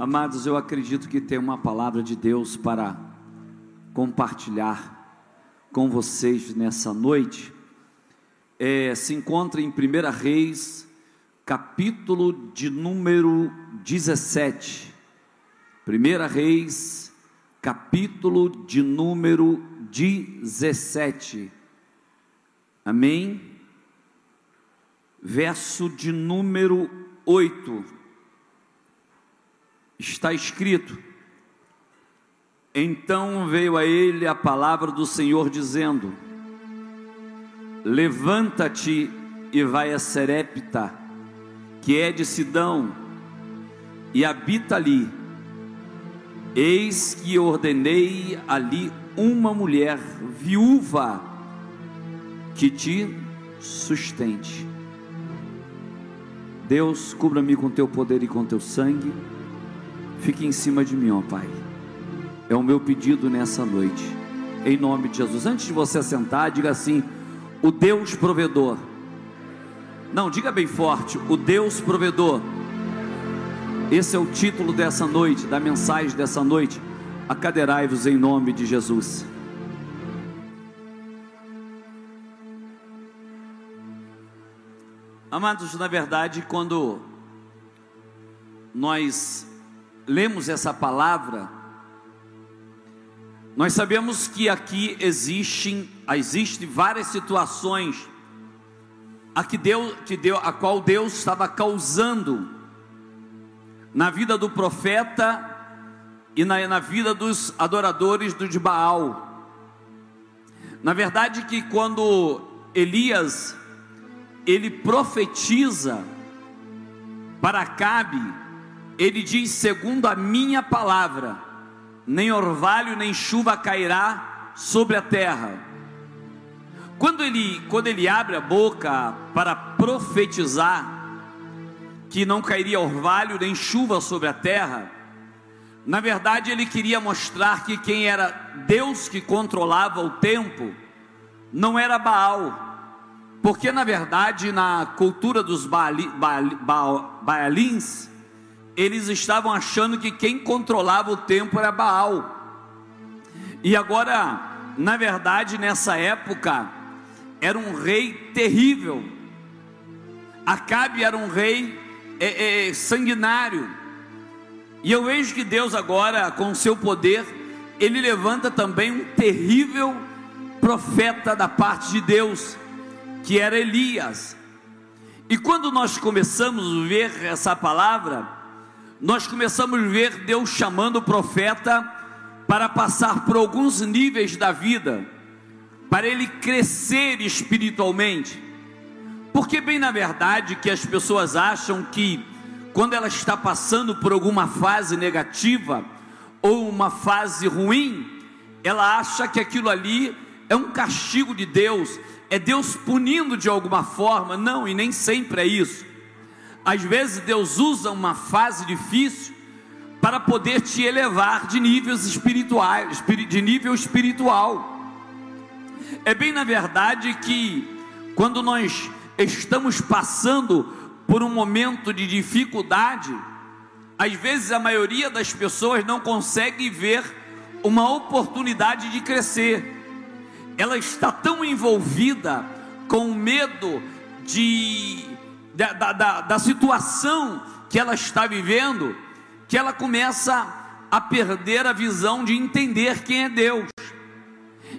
Amados, eu acredito que tem uma palavra de Deus para compartilhar com vocês nessa noite. É, se encontra em 1 Reis, capítulo de número 17. 1 Reis, capítulo de número 17. Amém? Verso de número 8 está escrito: Então veio a ele a palavra do Senhor dizendo: Levanta-te e vai a Serepta, que é de Sidão, e habita ali. Eis que ordenei ali uma mulher viúva que te sustente. Deus, cubra-me com teu poder e com teu sangue Fique em cima de mim, ó Pai. É o meu pedido nessa noite. Em nome de Jesus. Antes de você sentar, diga assim: o Deus provedor. Não, diga bem forte: o Deus provedor. Esse é o título dessa noite, da mensagem dessa noite. Acaderai-vos em nome de Jesus. Amados, na verdade, quando nós lemos essa palavra, nós sabemos que aqui existem, existem várias situações a que Deus, que Deus, a qual Deus estava causando na vida do profeta e na, na vida dos adoradores do de Baal. Na verdade que quando Elias ele profetiza para Acabe, ele diz: segundo a minha palavra, nem orvalho nem chuva cairá sobre a terra. Quando ele, quando ele abre a boca para profetizar que não cairia orvalho nem chuva sobre a terra, na verdade ele queria mostrar que quem era Deus que controlava o tempo não era Baal, porque na verdade na cultura dos Baali, Baali, Baalins, eles estavam achando que quem controlava o tempo era Baal. E agora, na verdade, nessa época, era um rei terrível. Acabe era um rei é, é, sanguinário. E eu vejo que Deus agora, com o seu poder, ele levanta também um terrível profeta da parte de Deus, que era Elias. E quando nós começamos a ver essa palavra, nós começamos a ver Deus chamando o profeta para passar por alguns níveis da vida, para ele crescer espiritualmente. Porque, bem na verdade, que as pessoas acham que quando ela está passando por alguma fase negativa ou uma fase ruim, ela acha que aquilo ali é um castigo de Deus, é Deus punindo de alguma forma. Não, e nem sempre é isso. Às vezes Deus usa uma fase difícil para poder te elevar de níveis espirituais, de nível espiritual. É bem na verdade que quando nós estamos passando por um momento de dificuldade, às vezes a maioria das pessoas não consegue ver uma oportunidade de crescer. Ela está tão envolvida com o medo de da, da, da situação que ela está vivendo, que ela começa a perder a visão de entender quem é Deus.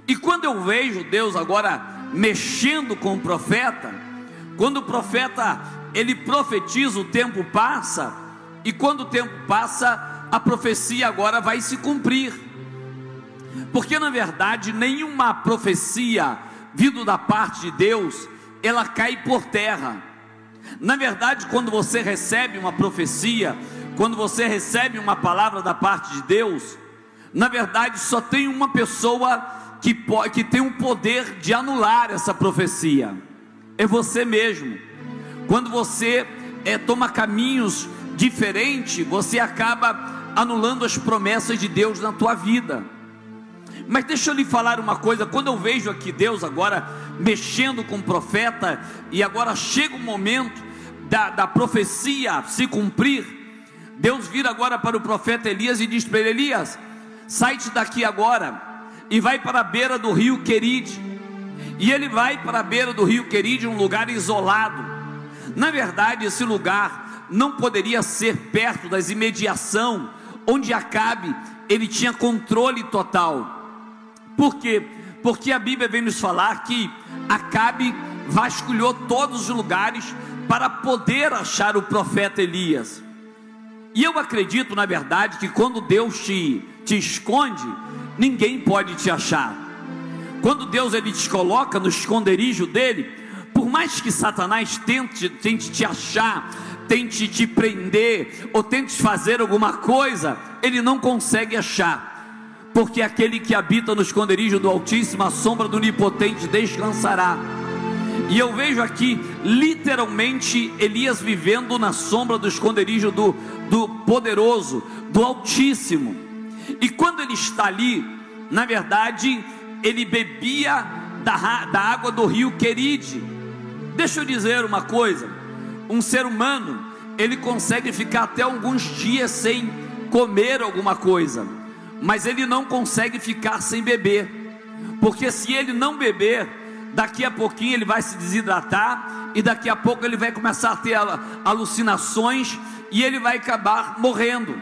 E quando eu vejo Deus agora mexendo com o profeta, quando o profeta ele profetiza, o tempo passa, e quando o tempo passa, a profecia agora vai se cumprir. Porque na verdade, nenhuma profecia vindo da parte de Deus, ela cai por terra. Na verdade, quando você recebe uma profecia, quando você recebe uma palavra da parte de Deus, na verdade só tem uma pessoa que, pode, que tem o poder de anular essa profecia, é você mesmo. Quando você é, toma caminhos diferentes, você acaba anulando as promessas de Deus na tua vida. Mas deixa eu lhe falar uma coisa: quando eu vejo aqui Deus agora mexendo com o profeta, e agora chega o momento da, da profecia se cumprir, Deus vira agora para o profeta Elias e diz para ele: Elias, sai-te daqui agora e vai para a beira do rio Queride. E ele vai para a beira do rio Queride, um lugar isolado. Na verdade, esse lugar não poderia ser perto das imediação onde Acabe ele tinha controle total. Por quê? Porque a Bíblia vem nos falar que Acabe vasculhou todos os lugares para poder achar o profeta Elias. E eu acredito, na verdade, que quando Deus te, te esconde, ninguém pode te achar. Quando Deus ele te coloca no esconderijo dele, por mais que Satanás tente, tente te achar, tente te prender ou tente fazer alguma coisa, ele não consegue achar. Porque aquele que habita no esconderijo do Altíssimo, a sombra do Onipotente descansará. E eu vejo aqui, literalmente, Elias vivendo na sombra do esconderijo do, do poderoso, do Altíssimo. E quando ele está ali, na verdade, ele bebia da, da água do rio Queride. Deixa eu dizer uma coisa: um ser humano, ele consegue ficar até alguns dias sem comer alguma coisa, mas ele não consegue ficar sem beber, porque se ele não beber, daqui a pouquinho ele vai se desidratar e daqui a pouco ele vai começar a ter alucinações e ele vai acabar morrendo.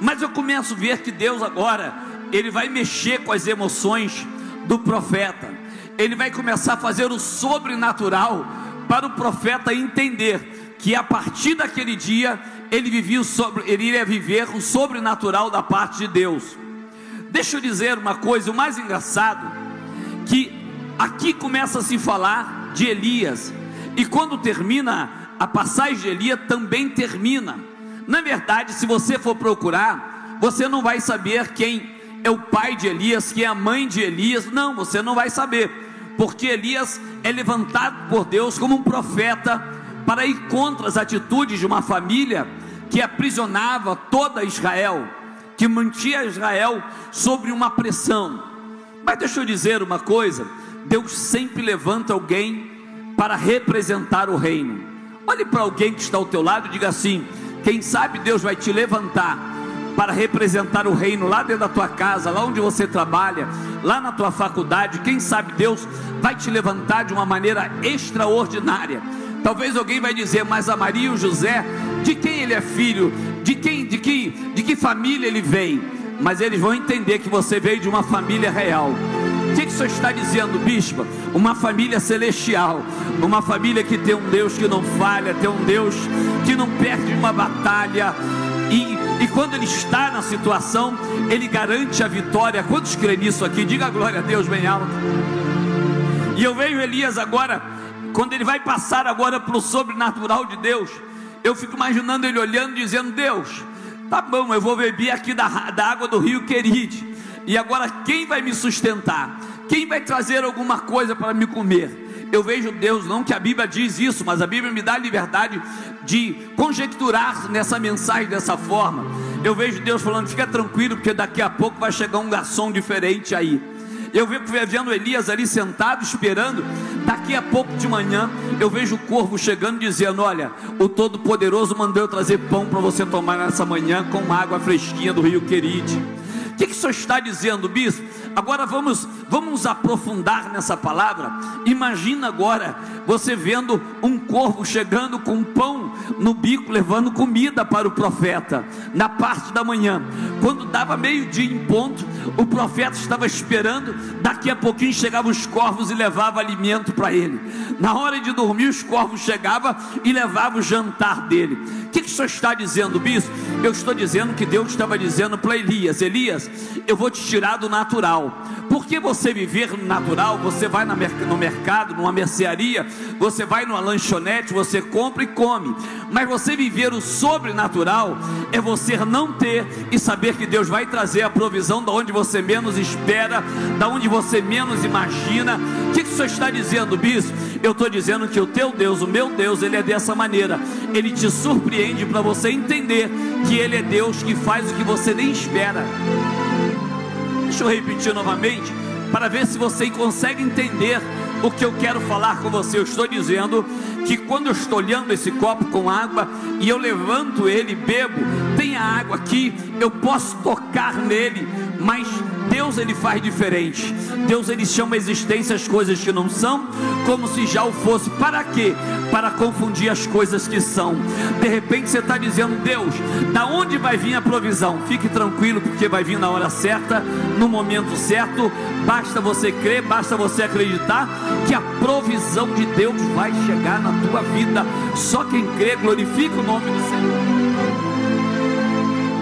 Mas eu começo a ver que Deus agora, ele vai mexer com as emoções do profeta. Ele vai começar a fazer o sobrenatural para o profeta entender que a partir daquele dia ele vivia sobre, ele iria viver o sobrenatural da parte de Deus. Deixa eu dizer uma coisa, o mais engraçado que aqui começa a se falar de Elias e quando termina a passagem de Elias também termina. Na verdade, se você for procurar, você não vai saber quem é o pai de Elias, quem é a mãe de Elias. Não, você não vai saber, porque Elias é levantado por Deus como um profeta para ir contra as atitudes de uma família que aprisionava toda Israel, que mantinha Israel sobre uma pressão. Mas deixa eu dizer uma coisa: Deus sempre levanta alguém para representar o reino. Olhe para alguém que está ao teu lado e diga assim: quem sabe Deus vai te levantar para representar o reino lá dentro da tua casa, lá onde você trabalha, lá na tua faculdade. Quem sabe Deus vai te levantar de uma maneira extraordinária. Talvez alguém vai dizer, mas a Maria e o José, de quem ele é filho? De quem, de que, de que família ele vem? Mas eles vão entender que você veio de uma família real que, que o senhor está dizendo, bispo? Uma família celestial, uma família que tem um Deus que não falha, tem um Deus que não perde uma batalha. E, e quando ele está na situação, ele garante a vitória. Quantos creem nisso aqui? Diga glória a Deus bem alto. E eu vejo Elias agora, quando ele vai passar agora para o sobrenatural de Deus, eu fico imaginando ele olhando, dizendo: Deus, tá bom, eu vou beber aqui da, da água do rio Queride. E agora quem vai me sustentar? Quem vai trazer alguma coisa para me comer? Eu vejo Deus, não que a Bíblia diz isso, mas a Bíblia me dá a liberdade de conjecturar nessa mensagem dessa forma. Eu vejo Deus falando: fica tranquilo, porque daqui a pouco vai chegar um garçom diferente aí. Eu vendo Elias ali sentado esperando. Daqui a pouco de manhã eu vejo o corvo chegando dizendo: Olha, o Todo-Poderoso mandou eu trazer pão para você tomar nessa manhã com água fresquinha do rio Querite que, que o senhor está dizendo, bispo? Agora vamos, vamos aprofundar nessa palavra. Imagina agora você vendo um corvo chegando com pão no bico, levando comida para o profeta, na parte da manhã. Quando dava meio-dia em ponto, o profeta estava esperando. Daqui a pouquinho chegavam os corvos e levavam alimento para ele. Na hora de dormir, os corvos chegavam e levavam o jantar dele. O que, que o senhor está dizendo, bispo? Eu estou dizendo que Deus estava dizendo para Elias: Elias, eu vou te tirar do natural. Porque você viver no natural, você vai no mercado, numa mercearia, você vai numa lanchonete, você compra e come. Mas você viver o sobrenatural é você não ter e saber que Deus vai trazer a provisão da onde você menos espera, da onde você menos imagina. O que, que o senhor está dizendo, bispo? Eu estou dizendo que o teu Deus, o meu Deus, ele é dessa maneira. Ele te surpreende para você entender que ele é Deus que faz o que você nem espera. Deixa eu repetir novamente, para ver se você consegue entender o que eu quero falar com você. Eu estou dizendo que quando eu estou olhando esse copo com água e eu levanto ele bebo, tem a água aqui, eu posso tocar nele, mas Deus ele faz diferente. Deus ele chama a existência as coisas que não são, como se já o fosse. Para quê? Para confundir as coisas que são. De repente você está dizendo, Deus, da onde vai vir a provisão? Fique tranquilo, porque vai vir na hora certa, no momento certo. Basta você crer, basta você acreditar que a provisão de Deus vai chegar na tua vida. Só quem crê glorifica o nome do Senhor.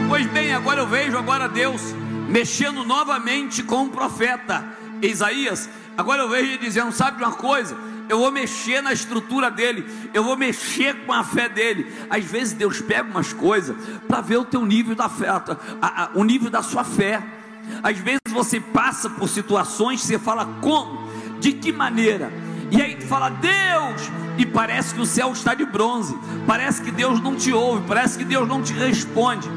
Pois bem, agora eu vejo agora Deus mexendo novamente com o profeta Isaías. Agora eu vejo ele dizendo: sabe de uma coisa? Eu vou mexer na estrutura dele, eu vou mexer com a fé dele. Às vezes Deus pega umas coisas para ver o teu nível da fé, a, a, o nível da sua fé. Às vezes você passa por situações, você fala como, de que maneira, e aí fala Deus, e parece que o céu está de bronze, parece que Deus não te ouve, parece que Deus não te responde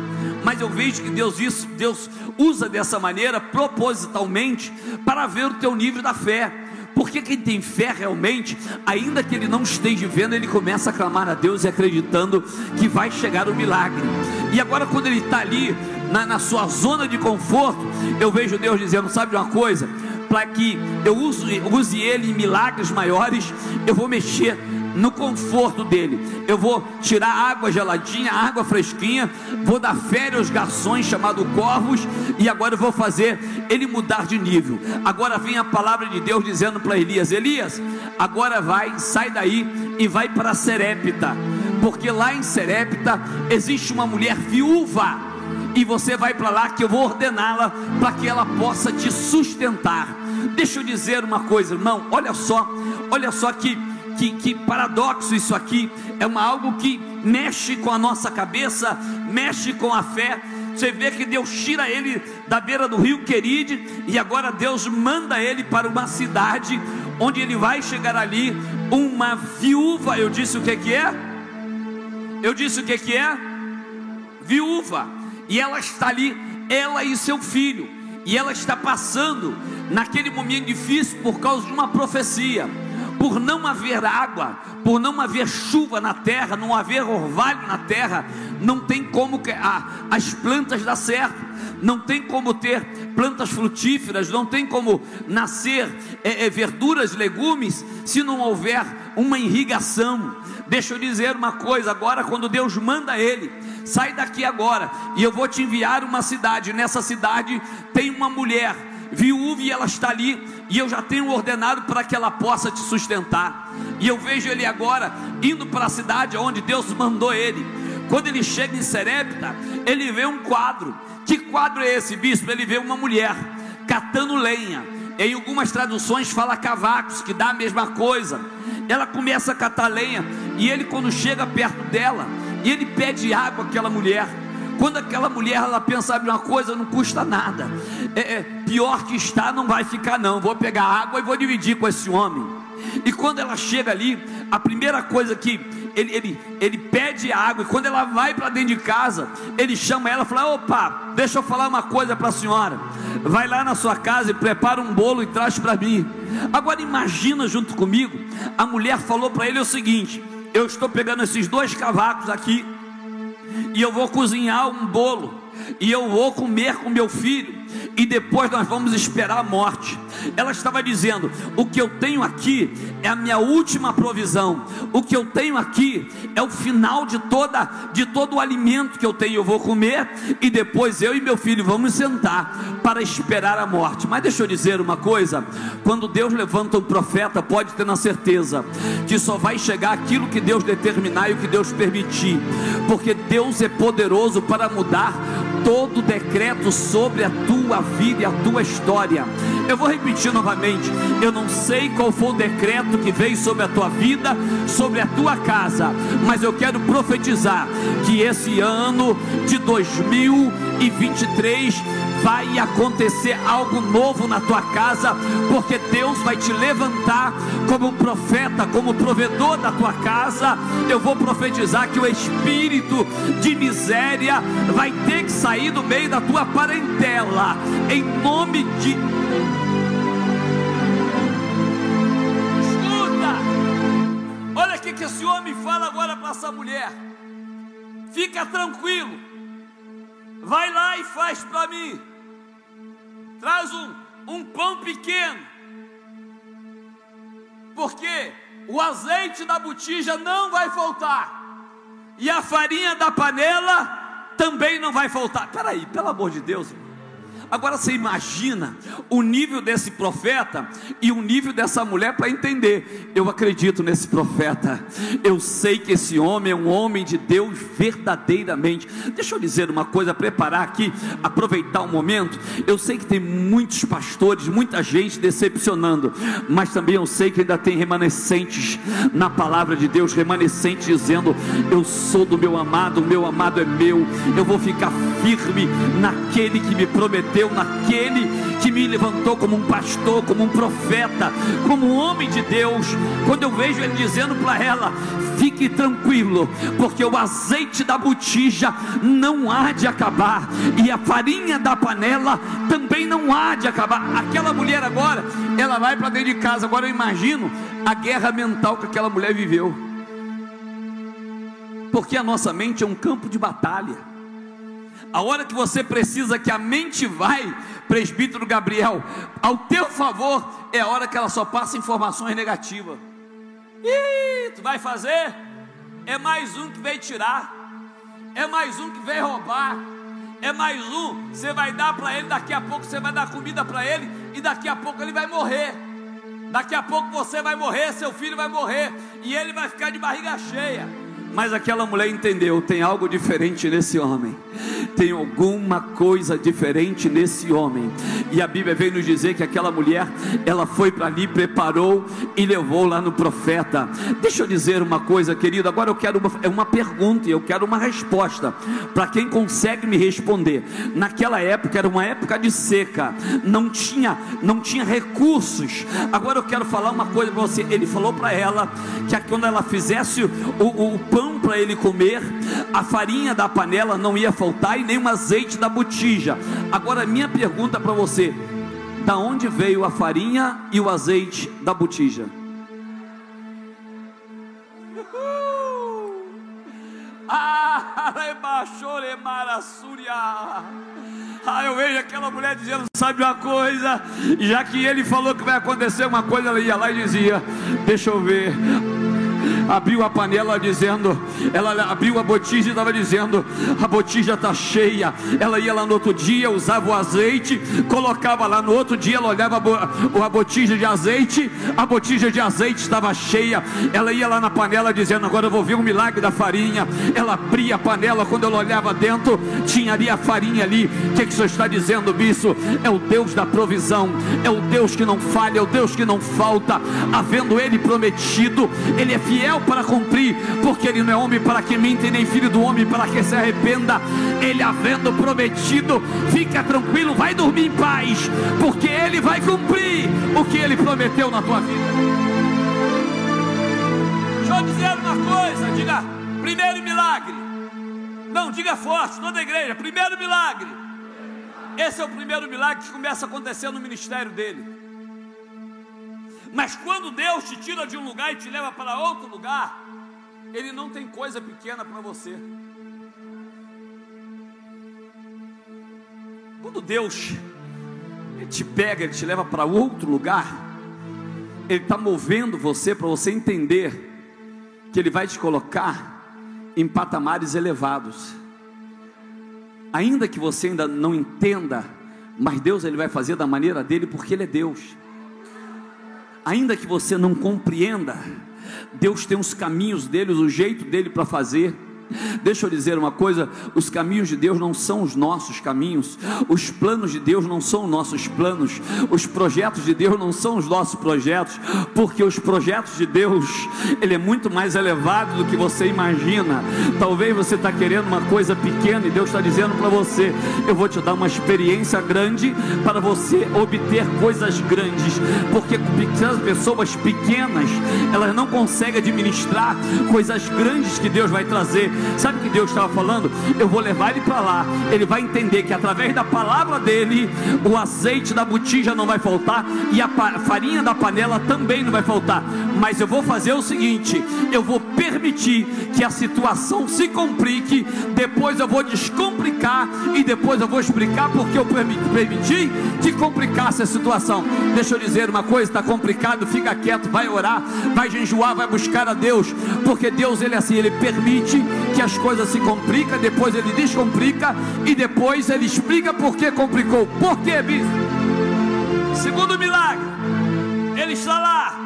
mas eu vejo que Deus isso, Deus usa dessa maneira propositalmente para ver o teu nível da fé. Porque quem tem fé realmente, ainda que ele não esteja vendo, ele começa a clamar a Deus e acreditando que vai chegar o milagre. E agora, quando ele está ali na, na sua zona de conforto, eu vejo Deus dizendo: sabe de uma coisa? Para que eu use, use ele em milagres maiores, eu vou mexer no conforto dele. Eu vou tirar água geladinha, água fresquinha, vou dar férias aos garçons chamados corvos, e agora eu vou fazer ele mudar de nível. Agora vem a palavra de Deus dizendo para Elias: Elias, agora vai, sai daí e vai para Serepta, porque lá em Serepta existe uma mulher viúva. E você vai para lá que eu vou ordená-la para que ela possa te sustentar. Deixa eu dizer uma coisa, irmão. Olha só, olha só que que, que paradoxo isso aqui, é uma, algo que mexe com a nossa cabeça, mexe com a fé. Você vê que Deus tira ele da beira do rio Queride e agora Deus manda ele para uma cidade onde ele vai chegar ali uma viúva. Eu disse o que que é? Eu disse o que que é? Viúva. E ela está ali, ela e seu filho. E ela está passando naquele momento difícil por causa de uma profecia por não haver água, por não haver chuva na terra, não haver orvalho na terra, não tem como que, as plantas dar certo, não tem como ter plantas frutíferas, não tem como nascer é, é, verduras, legumes, se não houver uma irrigação. Deixa eu dizer uma coisa: agora, quando Deus manda ele, sai daqui agora, e eu vou te enviar uma cidade. Nessa cidade tem uma mulher viúva e ela está ali, e eu já tenho ordenado para que ela possa te sustentar. E eu vejo ele agora indo para a cidade onde Deus mandou ele. Quando ele chega em Serepta, ele vê um quadro. Que quadro é esse, bispo? Ele vê uma mulher catando lenha. Em algumas traduções fala cavacos, que dá a mesma coisa. Ela começa a catar lenha e ele quando chega perto dela, ele pede água àquela mulher. Quando aquela mulher ela pensa sabe uma coisa, não custa nada. É, é, pior que está, não vai ficar não. Vou pegar água e vou dividir com esse homem. E quando ela chega ali, a primeira coisa que ele, ele, ele pede água, e quando ela vai para dentro de casa, ele chama ela e fala: opa, deixa eu falar uma coisa para a senhora. Vai lá na sua casa e prepara um bolo e traz para mim. Agora imagina junto comigo, a mulher falou para ele o seguinte: eu estou pegando esses dois cavacos aqui e eu vou cozinhar um bolo, e eu vou comer com meu filho, e depois nós vamos esperar a morte. Ela estava dizendo: O que eu tenho aqui é a minha última provisão. O que eu tenho aqui é o final de toda de todo o alimento que eu tenho. Eu vou comer e depois eu e meu filho vamos sentar para esperar a morte. Mas deixa eu dizer uma coisa: quando Deus levanta um profeta, pode ter na certeza que só vai chegar aquilo que Deus determinar e o que Deus permitir, porque Deus é poderoso para mudar todo decreto sobre a tua vida e a tua história. Eu vou repetir novamente. Eu não sei qual foi o decreto que veio sobre a tua vida, sobre a tua casa, mas eu quero profetizar que esse ano de 2023 vai acontecer algo novo na tua casa, porque Deus vai te levantar como profeta, como provedor da tua casa. Eu vou profetizar que o espírito de miséria vai ter que sair do meio da tua parentela, em nome de esse homem fala agora para essa mulher: fica tranquilo, vai lá e faz para mim, traz um, um pão pequeno, porque o azeite da botija não vai faltar, e a farinha da panela também não vai faltar. Peraí, pelo amor de Deus, irmão. Agora você imagina o nível desse profeta e o nível dessa mulher para entender. Eu acredito nesse profeta. Eu sei que esse homem é um homem de Deus verdadeiramente. Deixa eu dizer uma coisa, preparar aqui, aproveitar o um momento. Eu sei que tem muitos pastores, muita gente decepcionando, mas também eu sei que ainda tem remanescentes na palavra de Deus, remanescentes dizendo: Eu sou do meu amado, o meu amado é meu. Eu vou ficar firme naquele que me prometeu naquele que me levantou como um pastor, como um profeta, como um homem de Deus. Quando eu vejo ele dizendo para ela: fique tranquilo, porque o azeite da botija não há de acabar, e a farinha da panela também não há de acabar. Aquela mulher agora, ela vai para dentro de casa. Agora eu imagino a guerra mental que aquela mulher viveu. Porque a nossa mente é um campo de batalha. A hora que você precisa que a mente vai, presbítero Gabriel, ao teu favor, é a hora que ela só passa informações negativas. Ih, tu vai fazer? É mais um que veio tirar. É mais um que veio roubar. É mais um, você vai dar para ele, daqui a pouco você vai dar comida para ele e daqui a pouco ele vai morrer. Daqui a pouco você vai morrer, seu filho vai morrer e ele vai ficar de barriga cheia. Mas aquela mulher entendeu: tem algo diferente nesse homem, tem alguma coisa diferente nesse homem. E a Bíblia vem nos dizer que aquela mulher, ela foi para ali, preparou e levou lá no profeta. Deixa eu dizer uma coisa, querido. Agora eu quero uma, é uma pergunta e eu quero uma resposta para quem consegue me responder. Naquela época era uma época de seca, não tinha, não tinha recursos. Agora eu quero falar uma coisa para você. Ele falou para ela que quando ela fizesse o, o, o pão para ele comer, a farinha da panela não ia faltar e nem o azeite da botija. Agora, minha pergunta para você: da onde veio a farinha e o azeite da botija? Ah, ah, eu vejo aquela mulher dizendo: Sabe uma coisa? Já que ele falou que vai acontecer uma coisa, ela ia lá e dizia: Deixa eu ver abriu a panela dizendo, ela abriu a botija e estava dizendo, a botija está cheia. Ela ia lá no outro dia, usava o azeite, colocava lá no outro dia, ela olhava a botija de azeite, a botija de azeite estava cheia. Ela ia lá na panela dizendo, agora eu vou ver o milagre da farinha. Ela abria a panela, quando ela olhava dentro, tinha ali a farinha ali. O que, que o senhor está dizendo, bispo? É o Deus da provisão, é o Deus que não falha, é o Deus que não falta. Havendo Ele prometido, Ele é fiel para cumprir, porque ele não é homem para que minta, nem filho do homem para que se arrependa. Ele havendo prometido, fica tranquilo, vai dormir em paz, porque ele vai cumprir o que ele prometeu na tua vida. Deixa eu dizer uma coisa, diga primeiro milagre. Não, diga forte, toda a igreja, primeiro milagre. Esse é o primeiro milagre que começa a acontecer no ministério dele. Mas quando Deus te tira de um lugar e te leva para outro lugar, Ele não tem coisa pequena para você. Quando Deus te pega, Ele te leva para outro lugar, Ele está movendo você para você entender que Ele vai te colocar em patamares elevados. Ainda que você ainda não entenda, mas Deus ele vai fazer da maneira dele porque ele é Deus ainda que você não compreenda, Deus tem os caminhos dele, o jeito dele para fazer. Deixa eu dizer uma coisa: os caminhos de Deus não são os nossos caminhos, os planos de Deus não são os nossos planos, os projetos de Deus não são os nossos projetos, porque os projetos de Deus, ele é muito mais elevado do que você imagina. Talvez você está querendo uma coisa pequena e Deus está dizendo para você: eu vou te dar uma experiência grande para você obter coisas grandes, porque as pessoas pequenas elas não conseguem administrar coisas grandes que Deus vai trazer Sabe o que Deus estava falando? Eu vou levar ele para lá. Ele vai entender que através da palavra dele, o azeite da botija não vai faltar e a farinha da panela também não vai faltar. Mas eu vou fazer o seguinte: eu vou permitir que a situação se complique, depois eu vou descomplicar e depois eu vou explicar porque eu permiti que complicasse a situação. Deixa eu dizer uma coisa: está complicado, fica quieto, vai orar, vai jejuar, vai buscar a Deus, porque Deus ele é assim, ele permite que as coisas se complicam, depois ele descomplica e depois ele explica por que complicou. Por que, bispo? Segundo milagre, ele está lá,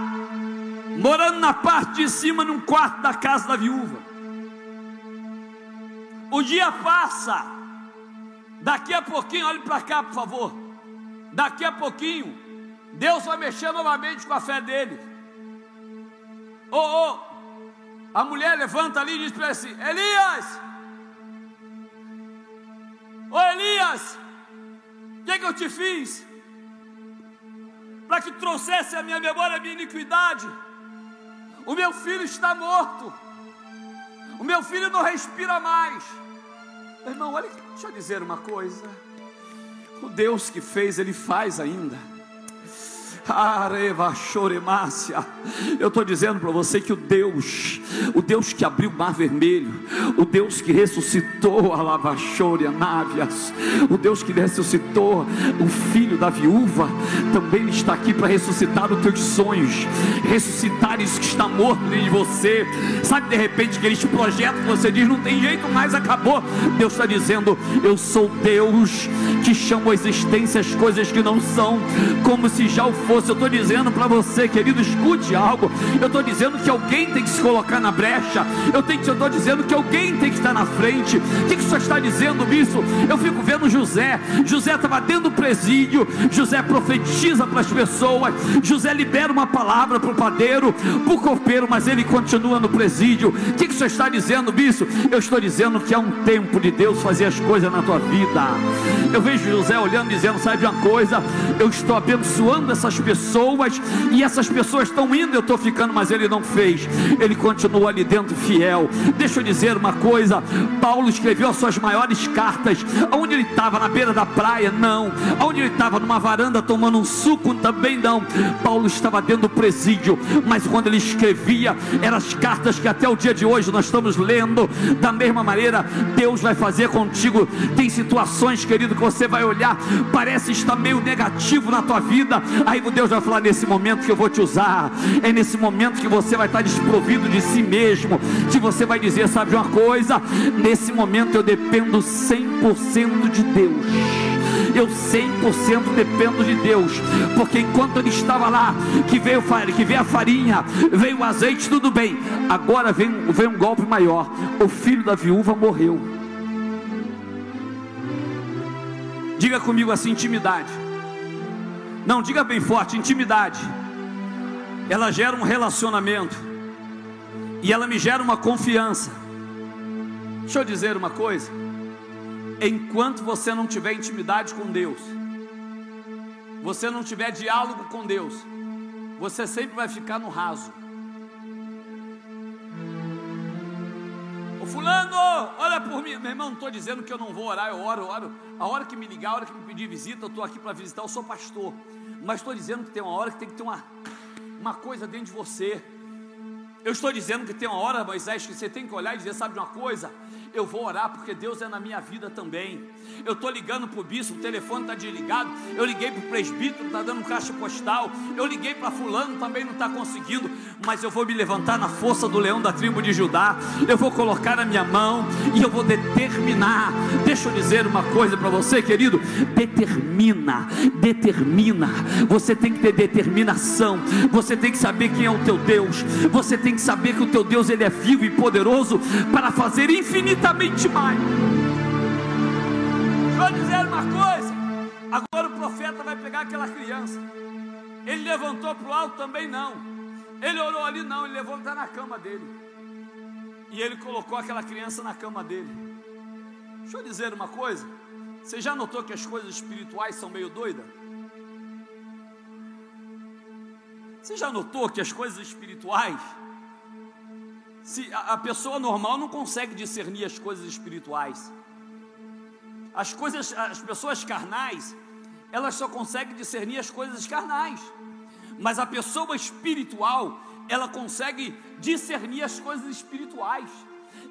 morando na parte de cima, num quarto da casa da viúva. O dia passa, daqui a pouquinho, olhe para cá, por favor. Daqui a pouquinho, Deus vai mexer novamente com a fé dele. Oh, oh, a mulher levanta ali e diz para ele assim: Elias, ô Elias, o que, que eu te fiz? Para que trouxesse a minha memória a minha iniquidade. O meu filho está morto. O meu filho não respira mais. Irmão, olha, deixa eu dizer uma coisa. O Deus que fez, Ele faz ainda. Areva choremácia. Eu estou dizendo para você que o Deus, o Deus que abriu o mar vermelho, o Deus que ressuscitou a lavachore návias, o Deus que ressuscitou o filho da viúva, também está aqui para ressuscitar os teus sonhos, ressuscitar isso que está morto em você. Sabe de repente aqueles projetos que você diz não tem jeito mais, acabou. Deus está dizendo: Eu sou Deus que chamo a existência as coisas que não são, como se já o fosse Eu estou dizendo para você, querido, escute algo. Eu estou dizendo que alguém tem que se colocar na brecha. Eu estou dizendo que alguém tem que estar na frente. O que, que senhor está dizendo, bispo? Eu fico vendo José. José estava dentro do presídio. José profetiza para as pessoas. José libera uma palavra para o padeiro, para o copeiro, mas ele continua no presídio. O que, que senhor está dizendo, bispo? Eu estou dizendo que há um tempo de Deus fazer as coisas na tua vida. Eu vejo José olhando, dizendo: Sabe uma coisa? Eu estou abençoando essas pessoas, e essas pessoas estão indo, eu estou ficando, mas ele não fez, ele continua ali dentro fiel. Deixa eu dizer uma coisa: Paulo escreveu as suas maiores cartas, onde ele estava, na beira da praia, não, onde ele estava, numa varanda tomando um suco, também não. Paulo estava dentro do presídio, mas quando ele escrevia, eram as cartas que até o dia de hoje nós estamos lendo, da mesma maneira, Deus vai fazer contigo. Tem situações, querido, que você vai olhar, parece estar meio negativo na tua vida, aí Deus vai falar nesse momento que eu vou te usar. É nesse momento que você vai estar desprovido de si mesmo. Que você vai dizer: sabe uma coisa? Nesse momento eu dependo 100% de Deus eu 100% dependo de Deus, porque enquanto ele estava lá, que veio, que veio a farinha, veio o azeite, tudo bem, agora vem, vem um golpe maior: o filho da viúva morreu. Diga comigo assim: intimidade. Não, diga bem forte: intimidade. Ela gera um relacionamento. E ela me gera uma confiança. Deixa eu dizer uma coisa. Enquanto você não tiver intimidade com Deus, você não tiver diálogo com Deus, você sempre vai ficar no raso. Ô fulano, olha por mim. Meu irmão, não estou dizendo que eu não vou orar, eu oro, eu oro. A hora que me ligar, a hora que me pedir visita, eu estou aqui para visitar, eu sou pastor. Mas estou dizendo que tem uma hora que tem que ter uma, uma coisa dentro de você. Eu estou dizendo que tem uma hora, Moisés, que você tem que olhar e dizer, sabe de uma coisa? eu vou orar porque Deus é na minha vida também. Eu estou ligando para o bispo, o telefone está desligado. Eu liguei para o presbítero, está dando caixa postal. Eu liguei para fulano, também não está conseguindo. Mas eu vou me levantar na força do leão da tribo de Judá. Eu vou colocar a minha mão e eu vou determinar. Deixa eu dizer uma coisa para você, querido. Determina, determina. Você tem que ter determinação. Você tem que saber quem é o teu Deus. Você tem que saber que o teu Deus ele é vivo e poderoso para fazer infinitamente mais. Eu dizer uma coisa. Agora o profeta vai pegar aquela criança. Ele levantou para o alto também não. Ele orou ali não, ele levou está na cama dele. E ele colocou aquela criança na cama dele. Deixa eu dizer uma coisa. Você já notou que as coisas espirituais são meio doidas? Você já notou que as coisas espirituais Se a, a pessoa normal não consegue discernir as coisas espirituais. As coisas, as pessoas carnais, elas só conseguem discernir as coisas carnais. Mas a pessoa espiritual, ela consegue discernir as coisas espirituais.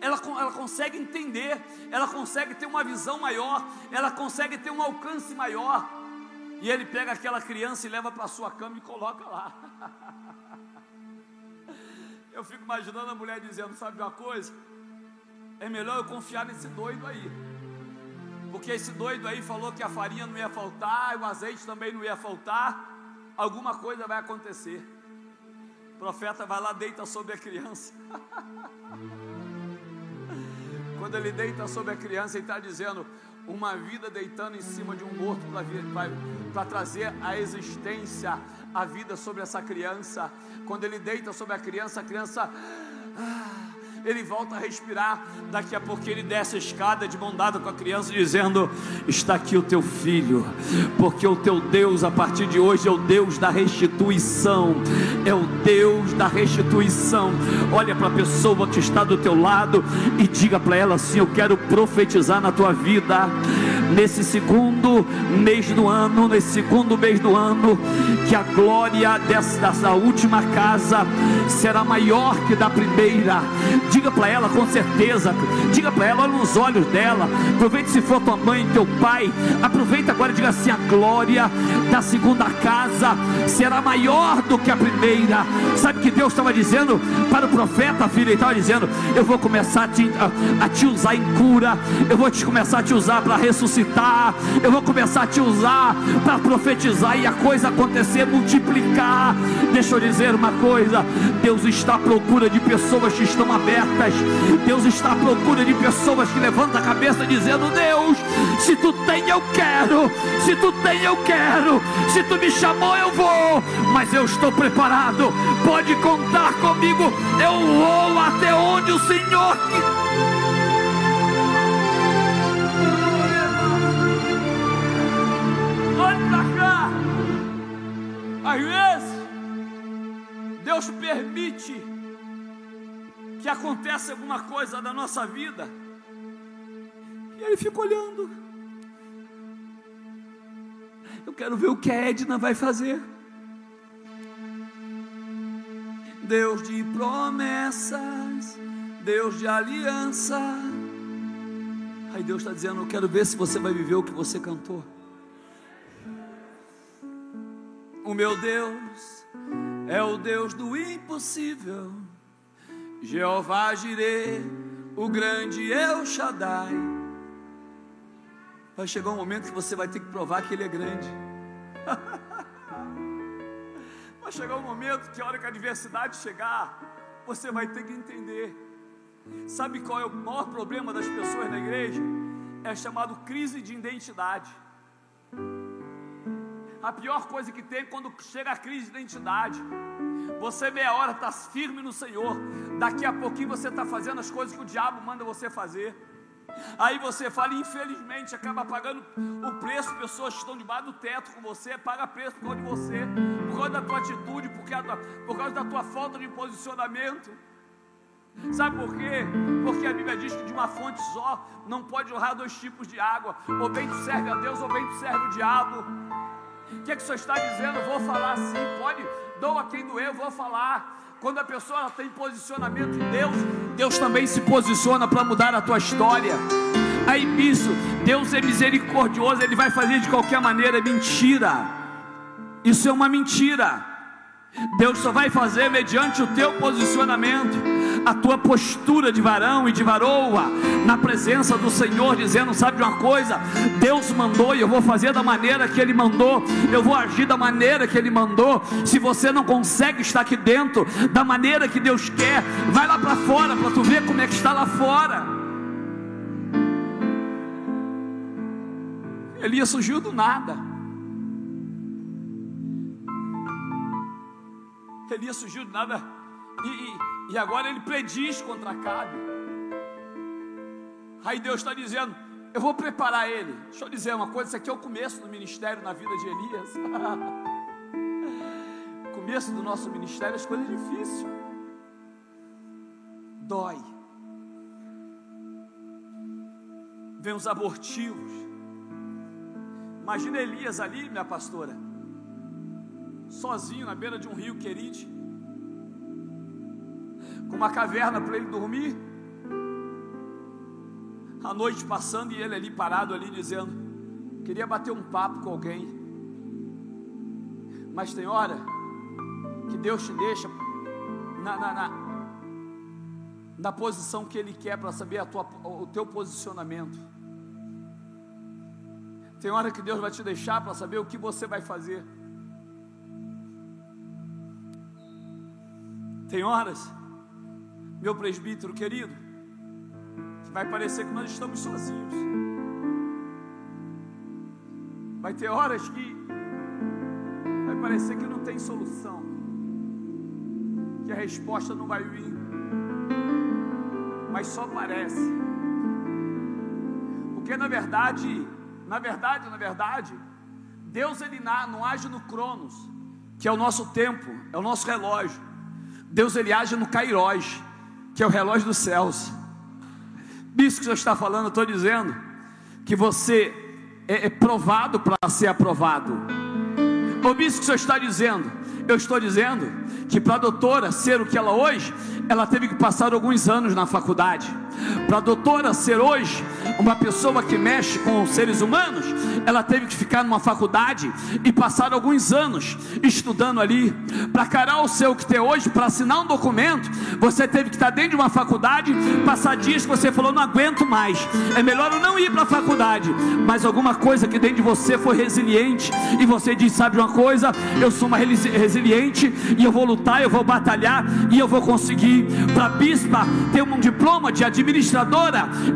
Ela, ela consegue entender, ela consegue ter uma visão maior, ela consegue ter um alcance maior. E ele pega aquela criança e leva para sua cama e coloca lá. Eu fico imaginando a mulher dizendo: Sabe uma coisa? É melhor eu confiar nesse doido aí. Porque esse doido aí falou que a farinha não ia faltar, o azeite também não ia faltar. Alguma coisa vai acontecer. O profeta vai lá, deita sobre a criança. Quando ele deita sobre a criança, ele está dizendo: uma vida deitando em cima de um morto para trazer a existência, a vida sobre essa criança. Quando ele deita sobre a criança, a criança. Ah, ele volta a respirar. Daqui a pouco ele desce a escada de mão dada com a criança, dizendo: Está aqui o teu filho, porque o teu Deus a partir de hoje é o Deus da restituição. É o Deus da restituição. Olha para a pessoa que está do teu lado e diga para ela assim: Eu quero profetizar na tua vida nesse segundo mês do ano, nesse segundo mês do ano, que a glória dessa, última casa será maior que da primeira. Diga para ela com certeza, diga para ela, olha nos olhos dela. Aproveite se for tua mãe, teu pai. Aproveita agora e diga assim: a glória da segunda casa será maior do que a primeira. Sabe que Deus estava dizendo para o profeta, filho? Ele estava dizendo: Eu vou começar a te, a, a te usar em cura, eu vou te começar a te usar para ressuscitar, eu vou começar a te usar para profetizar e a coisa acontecer, multiplicar. Deixa eu dizer uma coisa: Deus está à procura de pessoas que estão abertas. Deus está à procura de pessoas que levantam a cabeça dizendo: Deus, se tu tem, eu quero. Se tu tem, eu quero. Se tu me chamou, eu vou. Mas eu estou preparado. Pode contar comigo. Eu vou até onde o Senhor. Às vezes, Deus permite que acontece alguma coisa na nossa vida, e ele fica olhando. Eu quero ver o que a Edna vai fazer. Deus de promessas, Deus de aliança. Aí Deus está dizendo: Eu quero ver se você vai viver o que você cantou. O meu Deus é o Deus do impossível. Jeová Jireh, o grande El Shaddai. Vai chegar um momento que você vai ter que provar que Ele é grande. vai chegar um momento que a hora que a adversidade chegar, você vai ter que entender. Sabe qual é o maior problema das pessoas na igreja? É chamado crise de identidade. A pior coisa que tem é quando chega a crise de identidade. Você meia hora está firme no Senhor. Daqui a pouquinho você está fazendo as coisas que o diabo manda você fazer. Aí você fala, infelizmente, acaba pagando o preço. Pessoas que estão debaixo do teto com você, paga preço por causa de você, por causa da tua atitude, por causa, por causa da tua falta de posicionamento. Sabe por quê? Porque a Bíblia diz que de uma fonte só não pode jorrar dois tipos de água. Ou bem tu serve a Deus, ou bem tu serve o diabo. O que, é que o senhor está dizendo? Eu vou falar assim, pode doa quem doer, vou falar. Quando a pessoa tem posicionamento em Deus, Deus também se posiciona para mudar a tua história. Aí isso, Deus é misericordioso, Ele vai fazer de qualquer maneira, é mentira. Isso é uma mentira. Deus só vai fazer mediante o teu posicionamento, a tua postura de varão e de varoa, na presença do Senhor, dizendo: Sabe de uma coisa? Deus mandou e eu vou fazer da maneira que Ele mandou, eu vou agir da maneira que Ele mandou. Se você não consegue estar aqui dentro da maneira que Deus quer, vai lá para fora para tu ver como é que está lá fora. Elias surgiu do nada. Elias surgiu de nada e, e, e agora ele prediz contra Acabe. Aí Deus está dizendo: Eu vou preparar ele. Deixa eu dizer uma coisa: isso aqui é o começo do ministério na vida de Elias. começo do nosso ministério, as coisas difíceis. dói. Vem os abortivos. Imagina Elias ali, minha pastora, sozinho na beira de um rio Querite, com uma caverna para ele dormir, a noite passando e ele ali parado ali dizendo: queria bater um papo com alguém, mas tem hora que Deus te deixa na, na, na, na posição que Ele quer para saber tua, o teu posicionamento. Tem hora que Deus vai te deixar para saber o que você vai fazer. Tem horas, meu presbítero querido, que vai parecer que nós estamos sozinhos. Vai ter horas que vai parecer que não tem solução, que a resposta não vai vir, mas só parece, porque na verdade, na verdade, na verdade, Deus ele não age no Cronos, que é o nosso tempo, é o nosso relógio. Deus ele age no Kairos, que é o relógio dos céus. Isso que o Senhor está falando, eu estou dizendo que você é, é provado para ser aprovado. Ouvi isso que o Senhor está dizendo. Eu estou dizendo que para a doutora ser o que ela hoje, ela teve que passar alguns anos na faculdade. Para a doutora ser hoje uma pessoa que mexe com seres humanos, ela teve que ficar numa faculdade e passar alguns anos estudando ali. Para Carol ser o que tem hoje, para assinar um documento, você teve que estar dentro de uma faculdade, passar dias que você falou, não aguento mais. É melhor eu não ir para a faculdade. Mas alguma coisa que dentro de você foi resiliente, e você diz: sabe uma coisa, eu sou uma resiliente, e eu vou lutar, eu vou batalhar, e eu vou conseguir. Para bispa ter um diploma de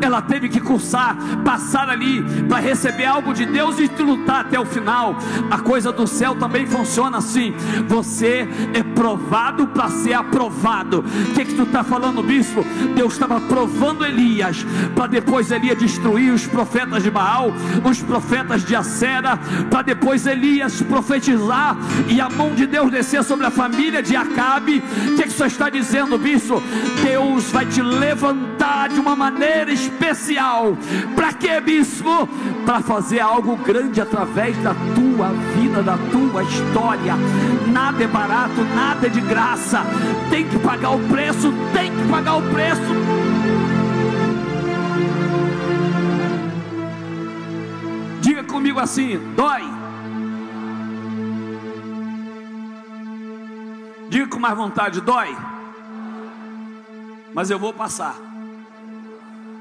ela teve que cursar, passar ali para receber algo de Deus e lutar até o final. A coisa do céu também funciona assim. Você é provado para ser aprovado. O que, que tu está falando, bispo? Deus estava provando Elias para depois Elias destruir os profetas de Baal, os profetas de Acera, para depois Elias profetizar e a mão de Deus descer sobre a família de Acabe. O que, que o senhor está dizendo, bispo? Deus vai te levantar de uma maneira especial. Para que, bispo? Para fazer algo grande através da tua vida, da tua história. Nada é barato, nada é de graça. Tem que pagar o preço, tem que pagar o preço. Diga comigo assim: dói. Diga com mais vontade: dói. Mas eu vou passar.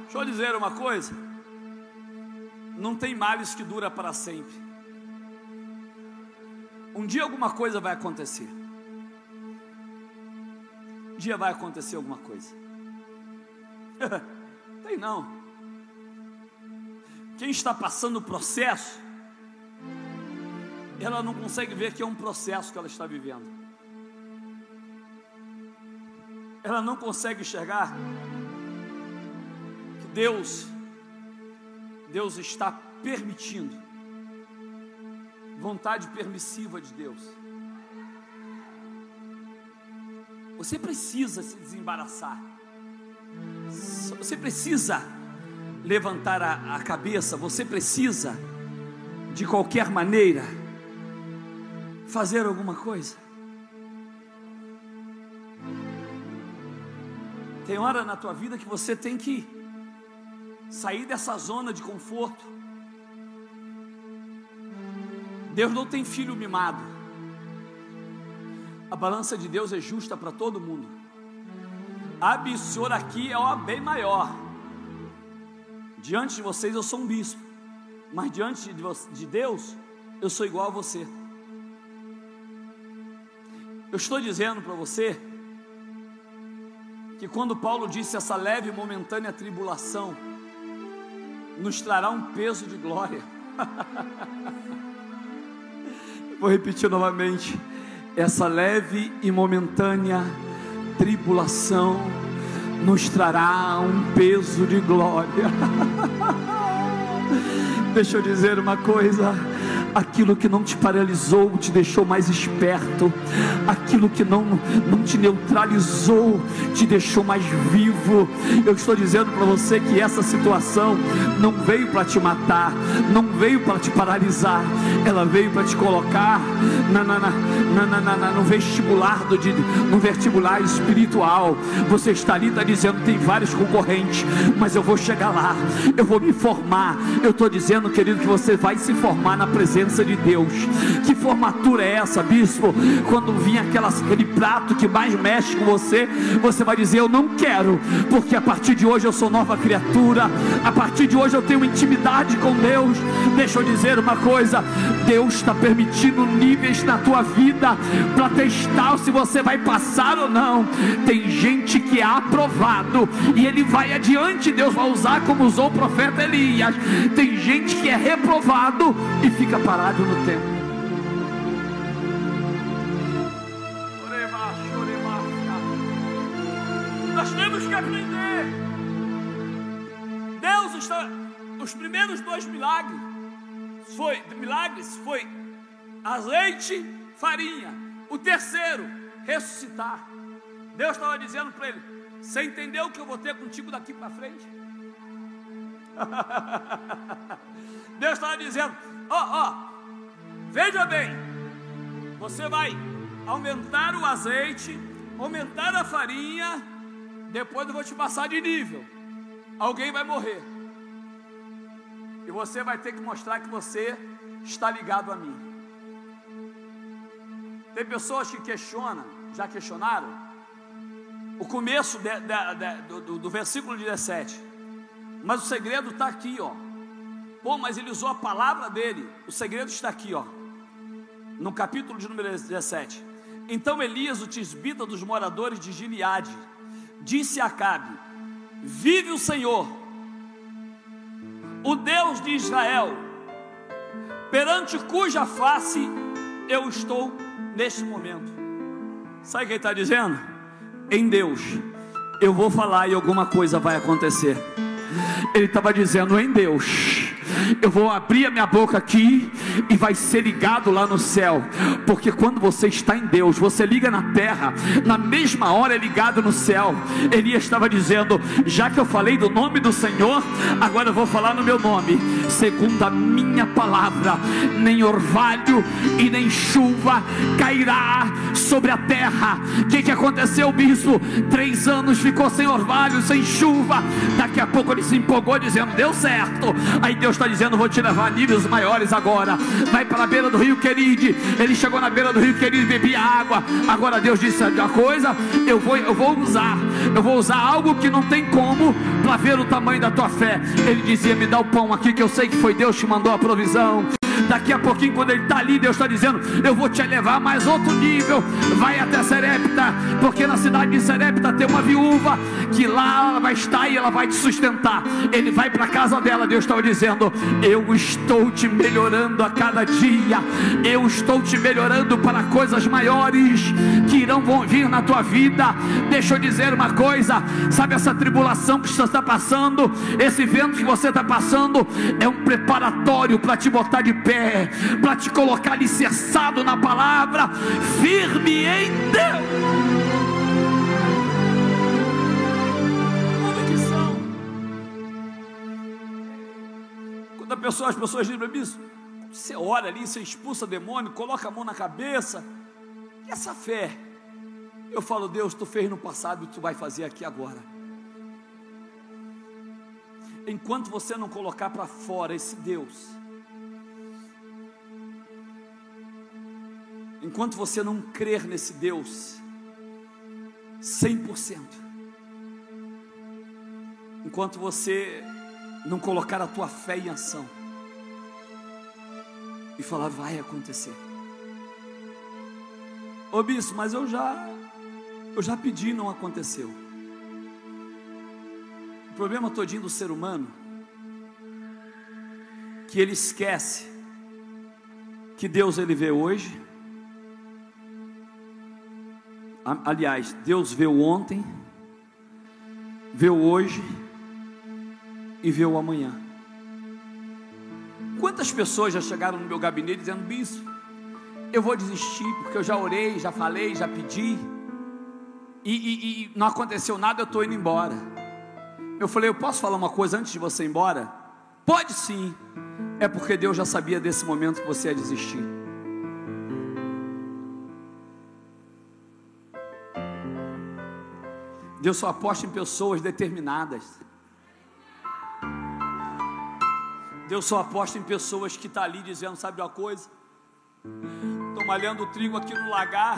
Deixa eu dizer uma coisa. Não tem males que dura para sempre. Um dia alguma coisa vai acontecer. Um dia vai acontecer alguma coisa. tem não. Quem está passando o processo, ela não consegue ver que é um processo que ela está vivendo. Ela não consegue enxergar Deus Deus está permitindo. Vontade permissiva de Deus. Você precisa se desembaraçar. Você precisa levantar a, a cabeça. Você precisa, de qualquer maneira, fazer alguma coisa. Tem hora na tua vida que você tem que sair dessa zona de conforto. Deus não tem filho mimado. A balança de Deus é justa para todo mundo. A Senhor aqui é o bem maior. Diante de vocês eu sou um bispo, mas diante de Deus eu sou igual a você. Eu estou dizendo para você que quando Paulo disse essa leve e momentânea tribulação, nos trará um peso de glória. Vou repetir novamente. Essa leve e momentânea tribulação nos trará um peso de glória. Deixa eu dizer uma coisa: aquilo que não te paralisou te deixou mais esperto, aquilo que não, não te neutralizou te deixou mais vivo. Eu estou dizendo para você que essa situação não veio para te matar, não veio para te paralisar, ela veio para te colocar na, na, na, na, no vestibular do, no vestibular espiritual. Você está ali, está dizendo tem vários concorrentes, mas eu vou chegar lá, eu vou me formar. Eu estou dizendo, querido, que você vai se formar na presença de Deus. Que formatura é essa, bispo? Quando vir aquelas, aquele prato que mais mexe com você, você vai dizer: Eu não quero, porque a partir de hoje eu sou nova criatura, a partir de hoje eu tenho intimidade com Deus. Deixa eu dizer uma coisa: Deus está permitindo níveis na tua vida para testar se você vai passar ou não. Tem gente que é aprovado e ele vai adiante, Deus vai usar como usou o profeta Elias. Tem gente que é reprovado e fica parado no tempo. Nós temos que aprender. Deus está. Os primeiros dois milagres foi milagres foi azeite, farinha. O terceiro, ressuscitar. Deus estava dizendo para ele: Você entendeu o que eu vou ter contigo daqui para frente? Deus estava dizendo: Ó, oh, ó, oh, veja bem, você vai aumentar o azeite, aumentar a farinha, depois eu vou te passar de nível. Alguém vai morrer. E você vai ter que mostrar que você está ligado a mim. Tem pessoas que questionam, já questionaram, o começo de, de, de, do, do versículo 17. Mas o segredo está aqui, ó. Pô, mas ele usou a palavra dele. O segredo está aqui, ó. No capítulo de número 17. Então Elias, o tisbita dos moradores de Gileade, disse a Acabe: Vive o Senhor, o Deus de Israel, perante cuja face eu estou neste momento. Sabe o que ele está dizendo? Em Deus, eu vou falar e alguma coisa vai acontecer. Ele estava dizendo em Deus eu vou abrir a minha boca aqui e vai ser ligado lá no céu, porque quando você está em Deus, você liga na terra, na mesma hora é ligado no céu. Elias estava dizendo: já que eu falei do nome do Senhor, agora eu vou falar no meu nome, segundo a minha palavra, nem orvalho e nem chuva cairá sobre a terra. O que, que aconteceu, bispo? Três anos ficou sem orvalho, sem chuva. Daqui a pouco ele se empolgou, dizendo: deu certo. Aí Deus está dizendo: Vou te levar a níveis maiores agora. Vai para a beira do rio Queride. Ele chegou na beira do rio Queride e bebia água. Agora Deus disse uma coisa: eu vou, eu vou usar. Eu vou usar algo que não tem como para ver o tamanho da tua fé. Ele dizia: Me dá o pão aqui, que eu sei que foi Deus que mandou a provisão. Daqui a pouquinho, quando ele está ali, Deus está dizendo: Eu vou te levar a mais outro nível. Vai até Serepta, porque na cidade de Serepta tem uma viúva que lá ela vai estar e ela vai te sustentar. Ele vai para a casa dela, Deus estava dizendo: Eu estou te melhorando a cada dia. Eu estou te melhorando para coisas maiores que irão vir na tua vida. Deixa eu dizer uma coisa: sabe essa tribulação que você está passando, esse vento que você está passando, é um preparatório para te botar de pé, para te colocar alicerçado na palavra, firme em Deus. Quando a pessoa, as pessoas dizem para mim isso, você ora ali, você expulsa demônio, coloca a mão na cabeça, e essa fé? Eu falo, Deus, tu fez no passado e tu vai fazer aqui agora. Enquanto você não colocar para fora esse Deus, enquanto você não crer nesse Deus, 100%, enquanto você não colocar a tua fé em ação, e falar, vai acontecer. Ô bispo, mas eu já, eu já pedi não aconteceu. O problema todinho do ser humano, que ele esquece que Deus ele vê hoje, Aliás, Deus vê o ontem, vê o hoje e vê o amanhã. Quantas pessoas já chegaram no meu gabinete dizendo, bispo, eu vou desistir, porque eu já orei, já falei, já pedi, e, e, e não aconteceu nada, eu estou indo embora. Eu falei, eu posso falar uma coisa antes de você ir embora? Pode sim. É porque Deus já sabia desse momento que você ia desistir. Deus só aposta em pessoas determinadas. Deus só aposta em pessoas que estão tá ali dizendo, sabe uma coisa? Estou malhando trigo aqui no lagar,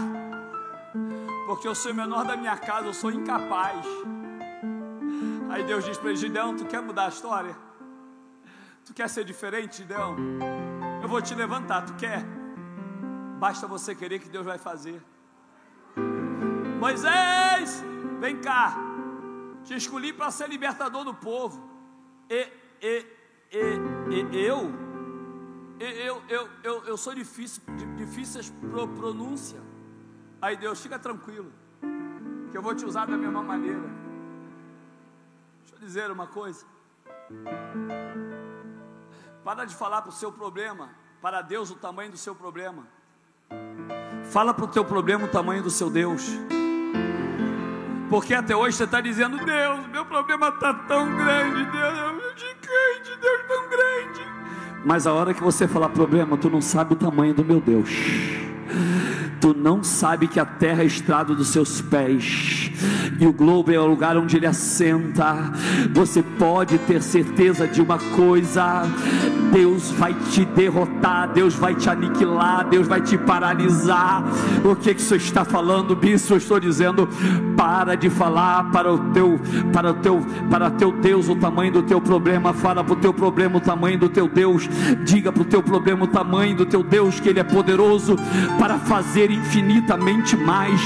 porque eu sou o menor da minha casa, eu sou incapaz. Aí Deus diz para ele, Gideão, tu quer mudar a história? Tu quer ser diferente, Gideão? Eu vou te levantar, tu quer? Basta você querer que Deus vai fazer. Moisés, vem cá. Te escolhi para ser libertador do povo. E, e, e, e eu, eu, eu, eu, eu sou difícil, difíceis pro, pronúncia. Aí Deus, fica tranquilo, que eu vou te usar da mesma maneira. Deixa eu dizer uma coisa. Para de falar para o seu problema, para Deus o tamanho do seu problema. Fala para o teu problema o tamanho do seu Deus. Porque até hoje você está dizendo, Deus, meu problema está tão grande, Deus, é um gigante, Deus tão grande. Mas a hora que você falar problema, tu não sabe o tamanho do meu Deus. Tu não sabe que a terra é estrado dos seus pés e o globo é o lugar onde ele assenta. Você pode ter certeza de uma coisa: Deus vai te derrotar, Deus vai te aniquilar, Deus vai te paralisar. O que que você está falando, bispo? Eu estou dizendo: para de falar para o teu, para o teu, para teu Deus o tamanho do teu problema. Fala para o teu problema o tamanho do teu Deus. Diga para o teu problema o tamanho do teu Deus que ele é poderoso para fazer infinitamente mais.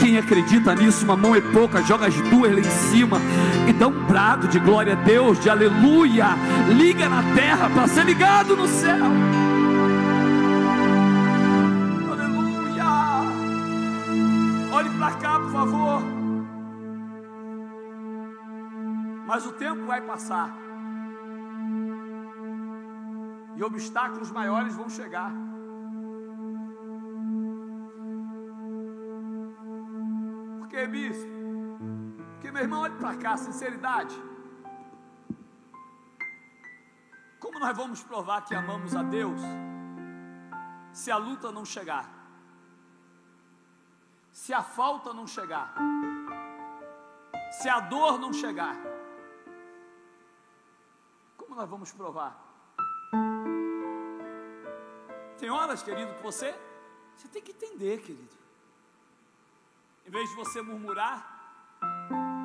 Quem acredita nisso, uma mão é pouca, joga as duas lá em cima e dá um brado de glória a Deus, de aleluia. Liga na terra para ser ligado no céu. Aleluia. Olhe para cá, por favor. Mas o tempo vai passar. E obstáculos maiores vão chegar. Por que, bispo? Porque, meu irmão, olhe para cá, sinceridade. Como nós vamos provar que amamos a Deus se a luta não chegar? Se a falta não chegar? Se a dor não chegar? Como nós vamos provar? Tem horas, querido, que você você tem que entender, querido. Em vez de você murmurar,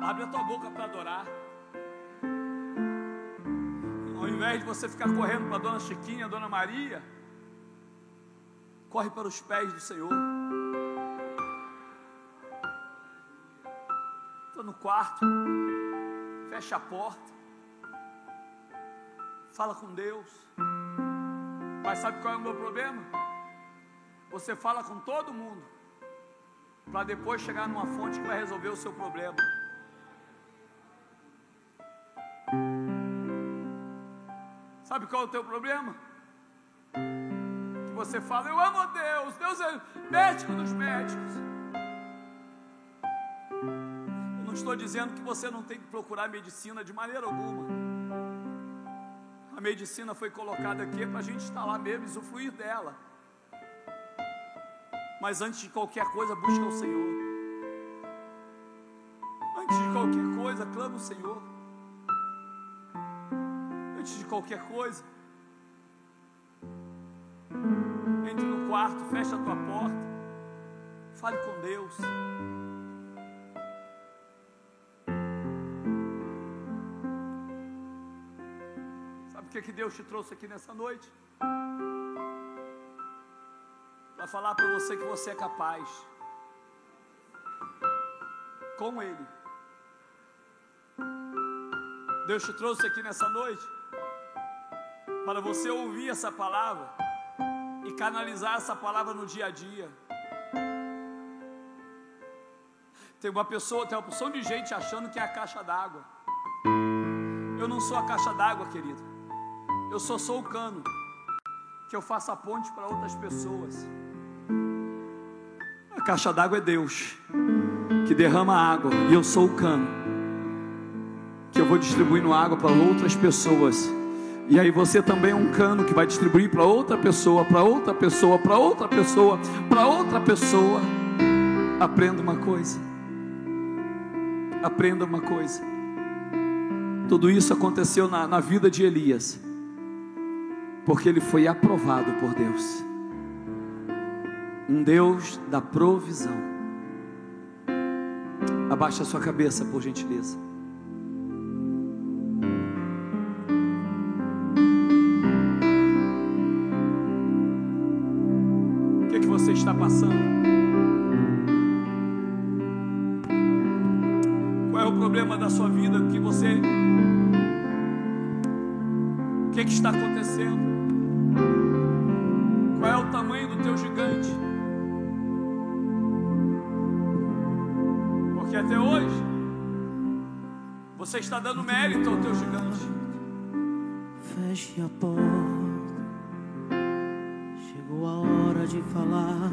abre a tua boca para adorar. Invés de você ficar correndo para a dona Chiquinha, a dona Maria, corre para os pés do Senhor. Estou no quarto, fecha a porta, fala com Deus. Mas sabe qual é o meu problema? Você fala com todo mundo, para depois chegar numa fonte que vai resolver o seu problema. Sabe qual é o teu problema? Que você fala, eu amo Deus, Deus é médico dos médicos. Eu não estou dizendo que você não tem que procurar medicina de maneira alguma. A medicina foi colocada aqui para a gente estar lá mesmo, usufruir dela. Mas antes de qualquer coisa, busca o Senhor. Antes de qualquer coisa, clama o Senhor antes de qualquer coisa. Entre no quarto, fecha a tua porta, fale com Deus. Sabe o que, que Deus te trouxe aqui nessa noite? Para falar para você que você é capaz. Com Ele. Deus te trouxe aqui nessa noite para você ouvir essa palavra e canalizar essa palavra no dia a dia. Tem uma pessoa, tem uma porção de gente achando que é a caixa d'água. Eu não sou a caixa d'água, querido. Eu só sou o cano. que eu faça ponte para outras pessoas. A caixa d'água é Deus, que derrama água, e eu sou o cano, que eu vou distribuindo água para outras pessoas. E aí você também é um cano que vai distribuir para outra pessoa, para outra pessoa, para outra pessoa, para outra pessoa. Aprenda uma coisa. Aprenda uma coisa. Tudo isso aconteceu na, na vida de Elias, porque ele foi aprovado por Deus um Deus da provisão. Abaixa a sua cabeça, por gentileza. Você está passando? Qual é o problema da sua vida que você O que é que está acontecendo? Qual é o tamanho do teu gigante? Porque até hoje você está dando mérito ao teu gigante. Feche a porta. Falar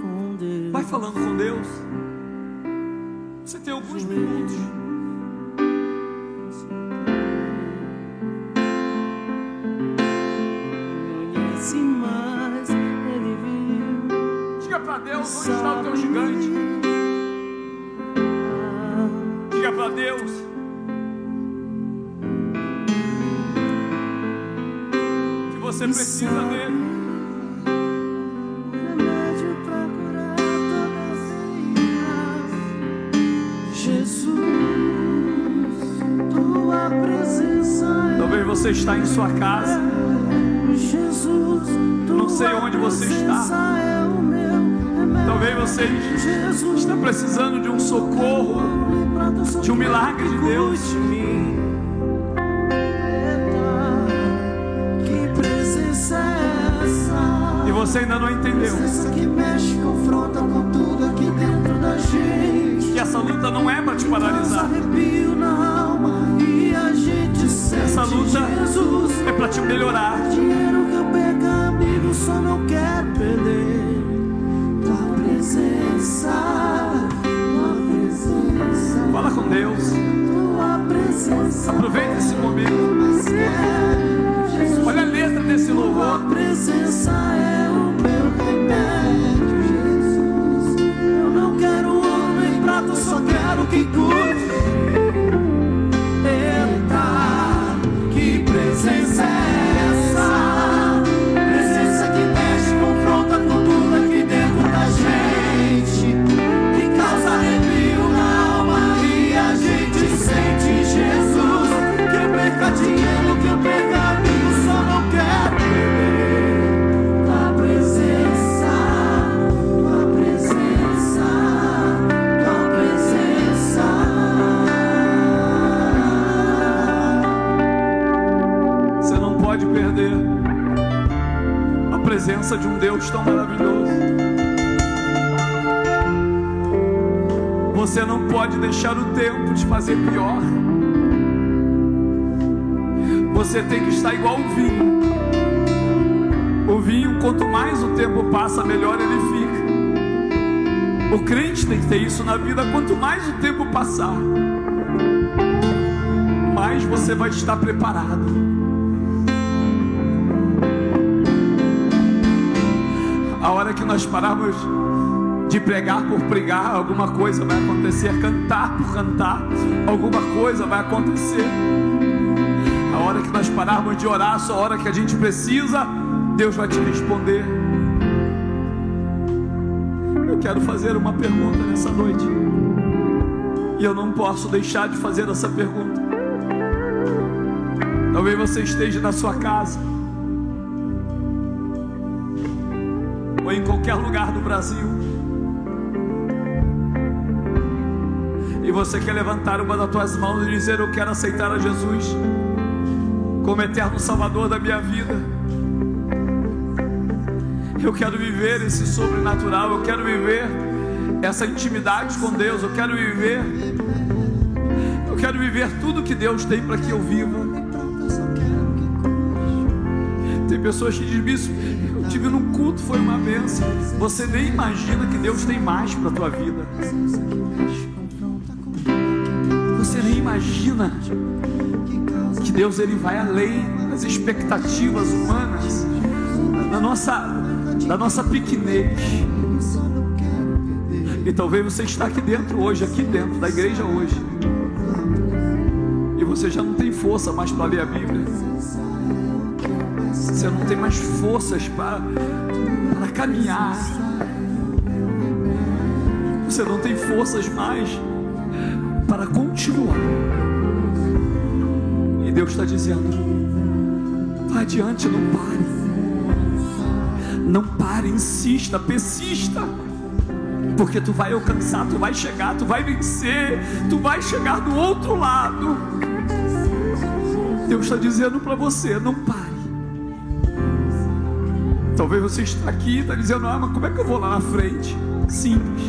com Deus. Vai falando com Deus. Você tem alguns minutos. Está em sua casa. Jesus, não sei onde você está. é remédio. Talvez você está precisando de um socorro, de um milagre de Deus. É? E você ainda não entendeu que essa luta não é para te paralisar. Essa luta é para te melhorar. Dinheiro que eu perca, amigo, só não quero perder. Tua presença, tua presença, Fala com Deus. tua presença. Aproveita esse momento. Quero, Jesus. Olha a letra desse Tua louvor. presença é o meu remédio, Jesus. Eu não quero ouro nem prata, eu só quero que cure. Presença de um Deus tão maravilhoso. Você não pode deixar o tempo te fazer pior. Você tem que estar igual o vinho. O vinho, quanto mais o tempo passa, melhor ele fica. O crente tem que ter isso na vida. Quanto mais o tempo passar, mais você vai estar preparado. Hora que nós pararmos de pregar por pregar, alguma coisa vai acontecer. Cantar por cantar, alguma coisa vai acontecer. A hora que nós pararmos de orar, só a hora que a gente precisa, Deus vai te responder. Eu quero fazer uma pergunta nessa noite. E eu não posso deixar de fazer essa pergunta. Talvez você esteja na sua casa. Em qualquer lugar do Brasil. E você quer levantar uma das tuas mãos e dizer: Eu quero aceitar a Jesus como eterno Salvador da minha vida. Eu quero viver esse sobrenatural, eu quero viver essa intimidade com Deus, eu quero viver, eu quero viver tudo que Deus tem para que eu viva. Tem pessoas que dizem, eu tive num culto, foi uma benção. Você nem imagina que Deus tem mais para a tua vida. Você nem imagina que Deus ele vai além das expectativas humanas, da nossa, da nossa pequenez. E talvez você está aqui dentro hoje, aqui dentro da igreja hoje. E você já não tem força mais para ler a Bíblia. Você não tem mais forças para, para caminhar. Você não tem forças mais para continuar. E Deus está dizendo: vai adiante, não pare. Não pare, insista, persista porque tu vai alcançar, tu vai chegar, tu vai vencer, tu vai chegar do outro lado. Deus está dizendo para você: não pare. Talvez você está aqui e está dizendo: ah, mas como é que eu vou lá na frente? Simples.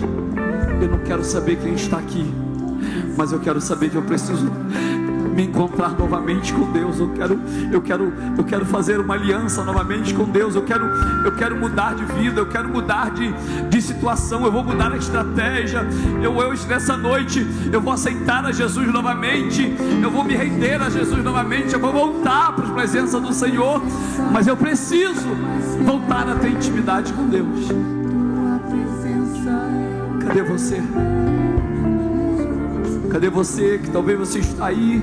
Eu não quero saber quem está aqui, mas eu quero saber que eu preciso me encontrar novamente com Deus. Eu quero, eu quero, eu quero fazer uma aliança novamente com Deus. Eu quero, eu quero mudar de vida. Eu quero mudar de, de situação. Eu vou mudar a estratégia. Eu hoje nessa noite eu vou aceitar a Jesus novamente. Eu vou me render a Jesus novamente. Eu vou voltar para a presença do Senhor. Mas eu preciso voltar a ter intimidade com Deus. Cadê você? Cadê você que talvez você está aí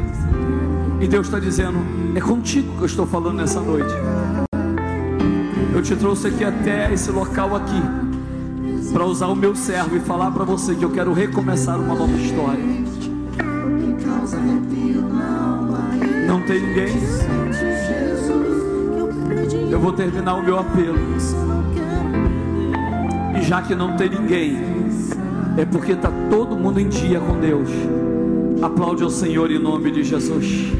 e Deus está dizendo: é contigo que eu estou falando nessa noite. Eu te trouxe aqui até esse local aqui para usar o meu servo e falar para você que eu quero recomeçar uma nova história. Não tem ninguém. Eu vou terminar o meu apelo. E já que não tem ninguém, é porque está todo mundo em dia com Deus. Aplaude ao Senhor em nome de Jesus.